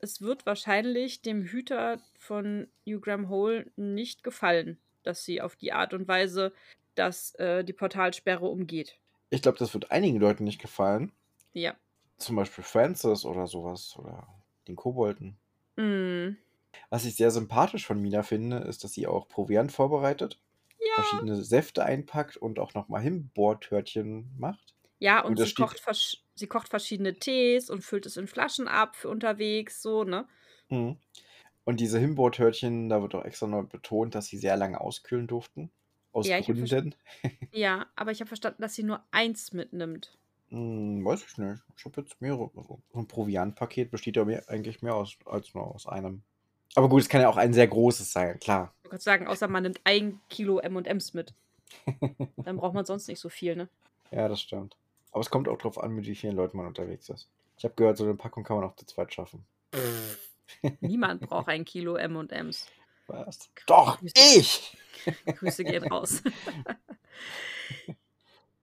es wird wahrscheinlich dem Hüter von New Graham Hole nicht gefallen, dass sie auf die Art und Weise dass äh, die Portalsperre umgeht. Ich glaube, das wird einigen Leuten nicht gefallen. Ja. Zum Beispiel Francis oder sowas oder den Kobolden. Mm. Was ich sehr sympathisch von Mina finde, ist, dass sie auch Proviant vorbereitet, Ja. verschiedene Säfte einpackt und auch nochmal Himbeertörtchen macht. Ja, und Und sie kocht, sie kocht verschiedene Tees und füllt es in Flaschen ab für unterwegs, so, ne? Mhm. Und diese Himbeertörtchen, da wird auch extra noch betont, dass sie sehr lange auskühlen durften. Aus Ja, Gründen. Ja, aber ich habe verstanden, dass sie nur eins mitnimmt. Hm, weiß ich nicht. Ich habe jetzt mehrere. Also, so ein Proviantpaket besteht ja mehr, eigentlich mehr aus, als nur aus einem. Aber gut, es kann ja auch ein sehr großes sein, klar. Ich wollte sagen, außer man nimmt ein Kilo M&M's mit. <laughs> Dann braucht man sonst nicht so viel, ne? Ja, das stimmt. Aber es kommt auch drauf an, mit wie vielen Leuten man unterwegs ist. Ich habe gehört, so eine Packung kann man auch zu zweit schaffen. <laughs> Niemand braucht ein Kilo M&M's. Was? Doch, Grüße. ich! <laughs> Grüße gehen raus.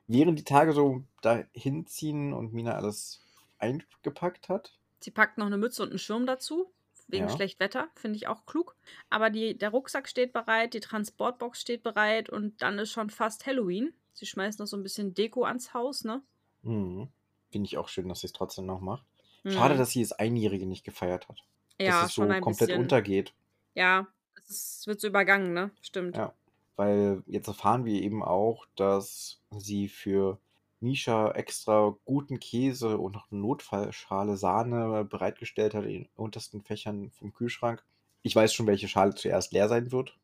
Während die Tage so dahin ziehen und Mina alles eingepackt hat, Sie packt noch eine Mütze und einen Schirm dazu, wegen Ja. schlecht Wetter, finde ich auch klug. Aber die, der Rucksack steht bereit, die Transportbox steht bereit und dann ist schon fast Halloween. Sie schmeißt noch so ein bisschen Deko ans Haus, ne? mhm. finde ich auch schön, dass sie es trotzdem noch macht. Schade, Mhm. dass sie das Einjährige nicht gefeiert hat. ja, dass es so komplett bisschen. untergeht. Ja, es wird so übergangen, ne? Stimmt. Ja. Weil jetzt erfahren wir eben auch, dass sie für Misha extra guten Käse und noch eine Notfallschale Sahne bereitgestellt hat in den untersten Fächern vom Kühlschrank. Ich weiß schon, welche Schale zuerst leer sein wird.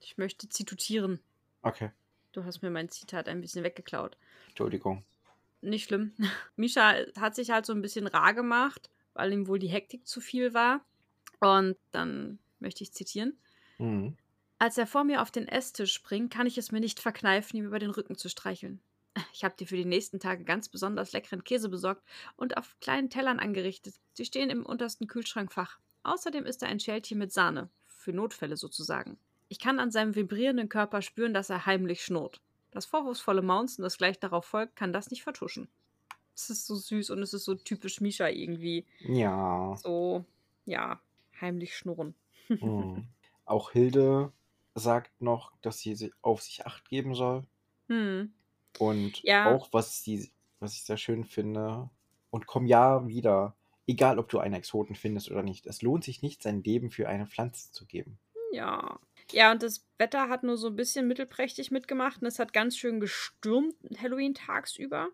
Ich möchte zitieren. Okay, Du hast mir mein Zitat ein bisschen weggeklaut. Entschuldigung. Nicht schlimm. <laughs> Misha hat sich halt so ein bisschen rar gemacht, weil ihm wohl die Hektik zu viel war. Und dann möchte ich zitieren. Mhm. Als er vor mir auf den Esstisch springt, kann ich es mir nicht verkneifen, ihm über den Rücken zu streicheln. Ich habe dir für die nächsten Tage ganz besonders leckeren Käse besorgt und auf kleinen Tellern angerichtet. Sie stehen im untersten Kühlschrankfach. Außerdem ist da ein Schälchen mit Sahne. Für Notfälle sozusagen. Ich kann an seinem vibrierenden Körper spüren, dass er heimlich schnurrt. Das vorwurfsvolle Maunzen, das gleich darauf folgt, kann das nicht vertuschen. Es ist so süß und es ist so typisch Misha irgendwie. Ja. So, ja, heimlich schnurren. <laughs> Mhm. Auch Hilde sagt noch, dass sie si- auf sich acht geben soll. Hm. Und Ja. auch, was, sie, was ich sehr schön finde, und komm ja wieder, egal ob du einen Exoten findest oder nicht, es lohnt sich nicht, sein Leben für eine Pflanze zu geben. Ja. Ja, und das Wetter hat nur so ein bisschen mittelprächtig mitgemacht und es hat ganz schön gestürmt Halloween tagsüber.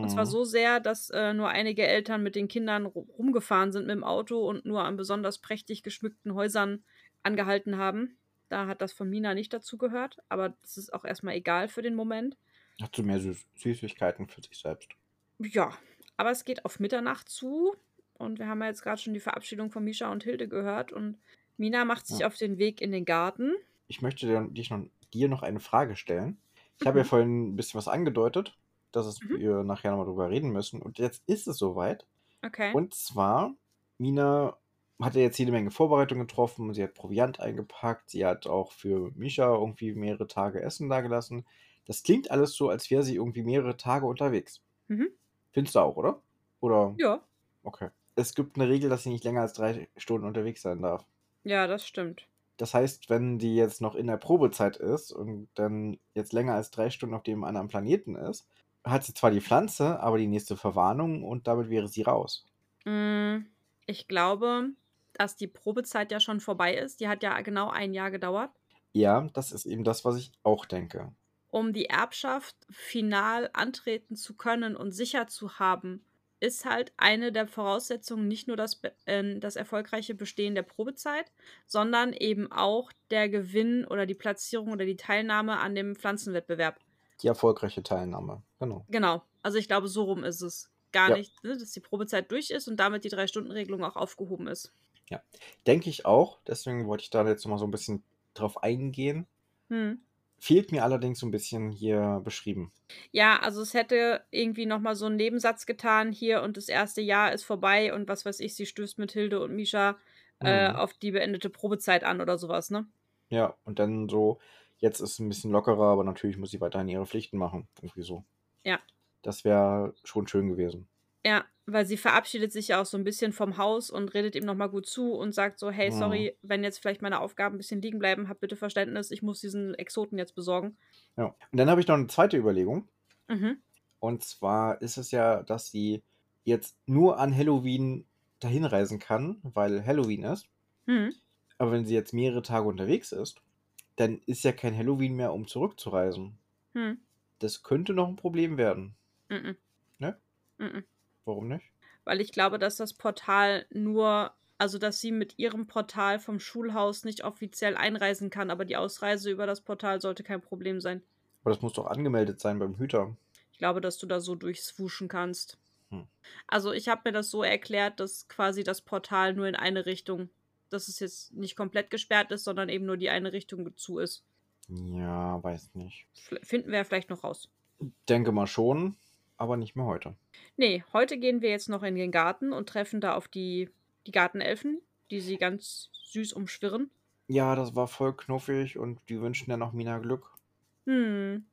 Und zwar Mhm. so sehr, dass äh, nur einige Eltern mit den Kindern ru- rumgefahren sind mit dem Auto und nur an besonders prächtig geschmückten Häusern angehalten haben. Da hat das von Mina nicht dazu gehört, aber das ist auch erstmal egal für den Moment. Hat so mehr Süß Süßigkeiten für sich selbst. Ja, aber es geht auf Mitternacht zu und wir haben ja jetzt gerade schon die Verabschiedung von Misha und Hilde gehört und Mina macht sich Ja. auf den Weg in den Garten. Ich möchte dir, dich noch, dir noch eine Frage stellen. Ich habe ja Mhm. vorhin ein bisschen was angedeutet, dass es Mhm. wir nachher nochmal drüber reden müssen. Und jetzt ist es soweit. Okay. Und zwar, Mina hat ja jetzt jede Menge Vorbereitungen getroffen. Sie hat Proviant eingepackt. Sie hat auch für Misha irgendwie mehrere Tage Essen dagelassen. Das klingt alles so, als wäre sie irgendwie mehrere Tage unterwegs. Mhm. Findest du auch, oder? Oder? Ja, Okay. Es gibt eine Regel, dass sie nicht länger als drei Stunden unterwegs sein darf. ja, das stimmt. Das heißt, wenn die jetzt noch in der Probezeit ist und dann jetzt länger als drei Stunden auf dem anderen Planeten ist, hat sie zwar die Pflanze, aber die nächste Verwarnung und damit wäre sie raus. Mm, Ich glaube, dass die Probezeit ja schon vorbei ist. Die hat ja genau ein Jahr gedauert. Ja, das ist eben das, was ich auch denke. Um die Erbschaft final antreten zu können und sicher zu haben, ist halt eine der Voraussetzungen nicht nur das, äh, das erfolgreiche Bestehen der Probezeit, sondern eben auch der Gewinn oder die Platzierung oder die Teilnahme an dem Pflanzenwettbewerb. Die erfolgreiche Teilnahme, genau. Genau, also ich glaube, so rum ist es. Gar ja. nicht, ne, dass die Probezeit durch ist und damit die Drei-Stunden-Regelung auch aufgehoben ist. Ja, denke ich auch. Deswegen wollte ich da jetzt mal so ein bisschen drauf eingehen. Hm. Fehlt mir allerdings so ein bisschen hier beschrieben. Ja, also es hätte irgendwie nochmal so einen Nebensatz getan hier und das erste Jahr ist vorbei und was weiß ich, sie stößt mit Hilde und Misha äh, mhm. auf die beendete Probezeit an oder sowas, ne? Ja, und dann so, jetzt ist es ein bisschen lockerer, aber natürlich muss sie weiterhin ihre Pflichten machen. Irgendwie so. Ja. Das wäre schon schön gewesen. Ja, weil sie verabschiedet sich ja auch so ein bisschen vom Haus und redet ihm nochmal gut zu und sagt so: „Hey, sorry, mhm. wenn jetzt vielleicht meine Aufgaben ein bisschen liegen bleiben, hab bitte Verständnis, ich muss diesen Exoten jetzt besorgen.“ Ja. Und dann habe ich noch eine zweite Überlegung. Mhm. Und zwar ist es ja, dass sie jetzt nur an Halloween dahin reisen kann, weil Halloween ist. Mhm. Aber wenn sie jetzt mehrere Tage unterwegs ist, dann ist ja kein Halloween mehr, um zurückzureisen. Mhm. Das könnte noch ein Problem werden. Mhm. Ne? Mhm. Warum nicht? Weil ich glaube, dass das Portal nur, also dass sie mit ihrem Portal vom Schulhaus nicht offiziell einreisen kann, aber die Ausreise über das Portal sollte kein Problem sein. Aber das muss doch angemeldet sein beim Hüter. Ich glaube, dass du da so durchswooschen kannst. Hm. Also ich habe mir das so erklärt, dass quasi das Portal nur in eine Richtung, dass es jetzt nicht komplett gesperrt ist, sondern eben nur die eine Richtung zu ist. Ja, weiß nicht. Finden wir ja vielleicht noch raus. Denke mal schon aber nicht mehr heute. Nee, heute gehen wir jetzt noch in den Garten und treffen da auf die, die Gartenelfen, die sie ganz süß umschwirren. Ja, das war voll knuffig und die wünschen ja noch Mina Glück. Hm.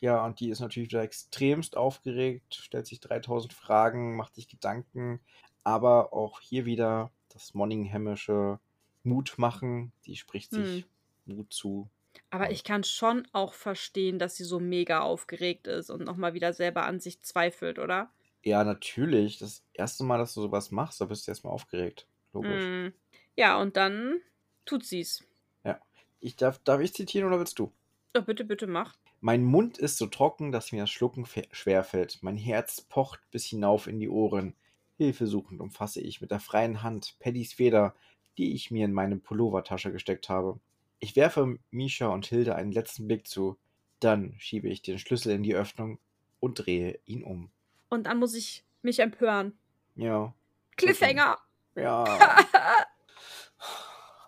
Ja, und die ist natürlich wieder extremst aufgeregt, stellt sich 3000 Fragen, macht sich Gedanken, aber auch hier wieder das Monninghämmische Mut machen. Die spricht sich hm. Mut zu. Aber ich kann schon auch verstehen, dass sie so mega aufgeregt ist und nochmal wieder selber an sich zweifelt, oder? Ja, natürlich. Das erste Mal, dass du sowas machst, da bist du erstmal aufgeregt. Logisch. Mm. Ja, und dann tut sie's. Ja. Ich darf, darf ich zitieren oder willst du? Oh, bitte, bitte mach. Mein Mund ist so trocken, dass mir das Schlucken schwerfällt. Mein Herz pocht bis hinauf in die Ohren. Hilfesuchend umfasse ich mit der freien Hand Paddys Feder, die ich mir in meine Pullovertasche gesteckt habe. Ich werfe Misha und Hilde einen letzten Blick zu, dann schiebe ich den Schlüssel in die Öffnung und drehe ihn um. Und dann muss ich mich empören. Ja. Cliffhanger! Ja. <laughs>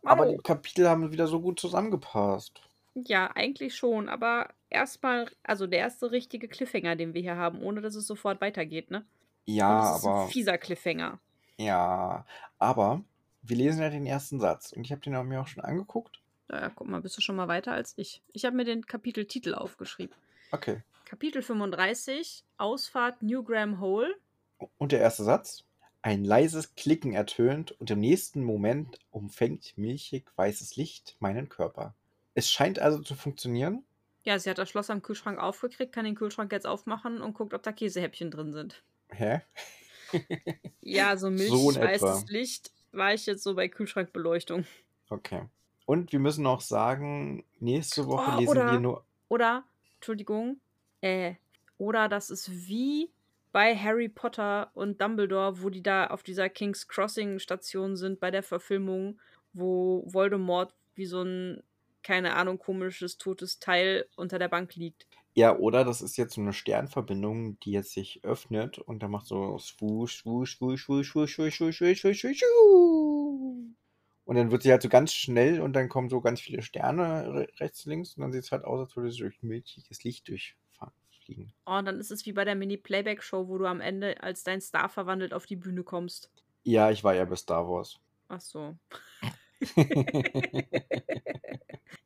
aber die Kapitel haben wieder so gut zusammengepasst. Ja, eigentlich schon, aber erstmal, also der erste richtige Cliffhanger, den wir hier haben, ohne dass es sofort weitergeht, ne? Ja, das ist aber. Ein fieser Cliffhanger. Ja, aber wir lesen ja den ersten Satz und ich habe den mir auch schon angeguckt ja, guck mal, bist du schon mal weiter als ich. Ich habe mir den Kapiteltitel aufgeschrieben. Okay. Kapitel 35, Ausfahrt New Graham Hole. Und der erste Satz? Ein leises Klicken ertönt und im nächsten Moment umfängt milchig weißes Licht meinen Körper. Es scheint also zu funktionieren. Ja, sie hat das Schloss am Kühlschrank aufgekriegt, kann den Kühlschrank jetzt aufmachen und guckt, ob da Käsehäppchen drin sind. Hä? ja, so milchweißes <laughs> so Licht war ich jetzt so bei Kühlschrankbeleuchtung. Okay. Und wir müssen noch sagen, nächste Woche oh, lesen oder, wir nur. Oder, Entschuldigung, äh, oder das ist wie bei Harry Potter und Dumbledore, wo die da auf dieser King's Crossing Station sind bei der Verfilmung, wo Voldemort wie so ein, keine Ahnung, komisches, totes Teil unter der Bank liegt. Ja, oder das ist jetzt so eine Sternverbindung, die jetzt sich öffnet und da macht so swoosh, swoosh, swoosh, swoosh, swoosh, swoosh, swoosh, swoosh, swoosh, swoosh, und dann wird sie halt so ganz schnell und dann kommen so ganz viele Sterne rechts, links und dann sieht es halt aus, als würde sie durch milchiges Licht durchfliegen. Oh, und dann ist es wie bei der Mini-Playback-Show, wo du am Ende als dein Star verwandelt auf die Bühne kommst. Ja, ich war ja bei Star Wars. Ach so. <laughs>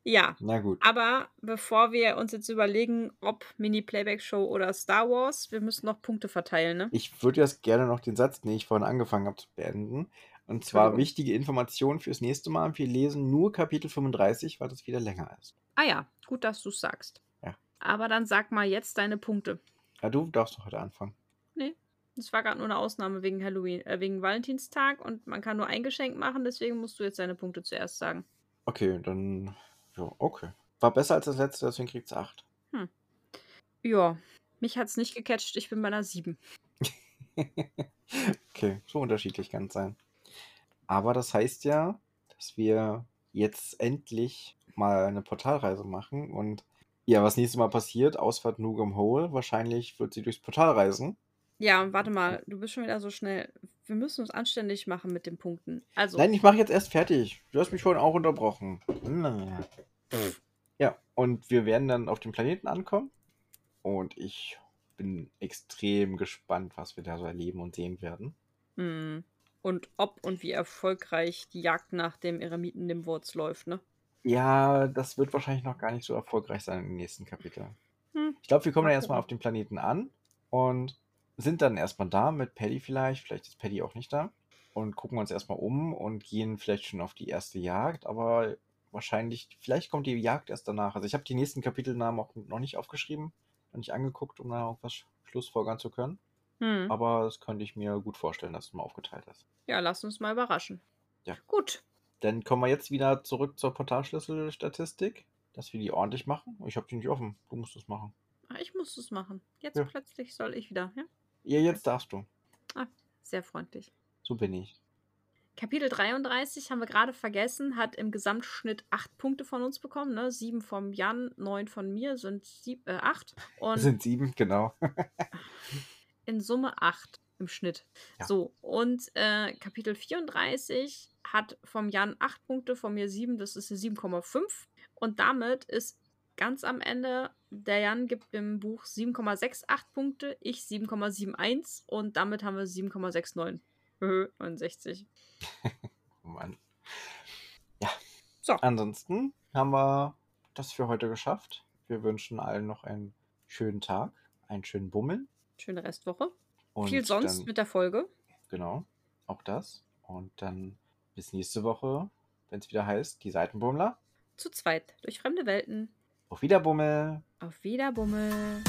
ja. Na gut. Aber bevor wir uns jetzt überlegen, ob Mini-Playback-Show oder Star Wars, wir müssen noch Punkte verteilen, ne? Ich würde jetzt gerne noch den Satz, den ich vorhin angefangen habe, zu beenden. Und zwar wichtige Informationen fürs nächste Mal. Wir lesen nur Kapitel 35, weil das wieder länger ist. Ah ja, gut, dass du es sagst. Ja. Aber dann sag mal jetzt deine Punkte. Ja, du darfst doch heute anfangen. Nee, das war gerade nur eine Ausnahme wegen Halloween, äh, wegen Valentinstag und man kann nur ein Geschenk machen, deswegen musst du jetzt deine Punkte zuerst sagen. Okay, dann Ja, okay. War besser als das letzte, deswegen kriegt es 8. Ja, mich hat's nicht gecatcht. Ich bin bei einer 7. <laughs> okay, so unterschiedlich kann es sein. Aber das heißt ja, dass wir jetzt endlich mal eine Portalreise machen und ja, was nächstes Mal passiert, Ausfahrt Nugam Hole, wahrscheinlich wird sie durchs Portal reisen. Ja, warte mal, du bist schon wieder so schnell. Wir müssen uns anständig machen mit den Punkten. Also, Nein, ich mache jetzt erst fertig. Du hast mich vorhin auch unterbrochen. Ja, und wir werden dann auf dem Planeten ankommen. Und ich bin extrem gespannt, was wir da so erleben und sehen werden. hm. Und ob und wie erfolgreich die Jagd nach dem Eremiten Nimwurz läuft, ne? Ja, das wird wahrscheinlich noch gar nicht so erfolgreich sein im nächsten Kapitel. Hm. Ich glaube, wir kommen Mal dann erstmal auf dem Planeten an und sind dann erstmal da mit Paddy vielleicht. Vielleicht ist Paddy auch nicht da. Und gucken uns erstmal um und gehen vielleicht schon auf die erste Jagd. Aber wahrscheinlich, vielleicht kommt die Jagd erst danach. Also ich habe die nächsten Kapitelnamen auch noch nicht aufgeschrieben, noch nicht angeguckt, um da irgendwas schlussfolgern zu können. Hm. Aber das könnte ich mir gut vorstellen, dass es mal aufgeteilt ist. Ja, lass uns mal überraschen. Ja. Gut. Dann kommen wir jetzt wieder zurück zur Portalschlüsselstatistik, dass wir die ordentlich machen. Ich habe die nicht offen. Du musst das machen. Ah, Ich muss es machen. Jetzt Ja. plötzlich soll ich wieder, ja? Ja, jetzt darfst du. Sehr freundlich. So bin ich. Kapitel 33 haben wir gerade vergessen, hat im Gesamtschnitt 8 Punkte von uns bekommen. Ne? 7 vom Jan, 9 von mir sind 8. <laughs> Und Es sind sieben, genau. <laughs> in Summe 8 im Schnitt. Ja. So, und äh, Kapitel 34 hat vom Jan 8 Punkte, von mir 7, das ist eine 7,5. Und damit ist ganz am Ende, der Jan gibt im Buch 7,68 Punkte, ich 7,71 und damit haben wir 7,69. Höhö, 69. Oh <laughs> Mann. So, Ansonsten haben wir das für heute geschafft. Wir wünschen allen noch einen schönen Tag, einen schönen Bummeln. Schöne Restwoche. Und Viel sonst dann, mit der Folge. Genau, auch das. Und dann bis nächste Woche, wenn es wieder heißt, die Seitenbummler. Zu zweit durch fremde Welten. Auf Wiederbummel. Auf Wiederbummel.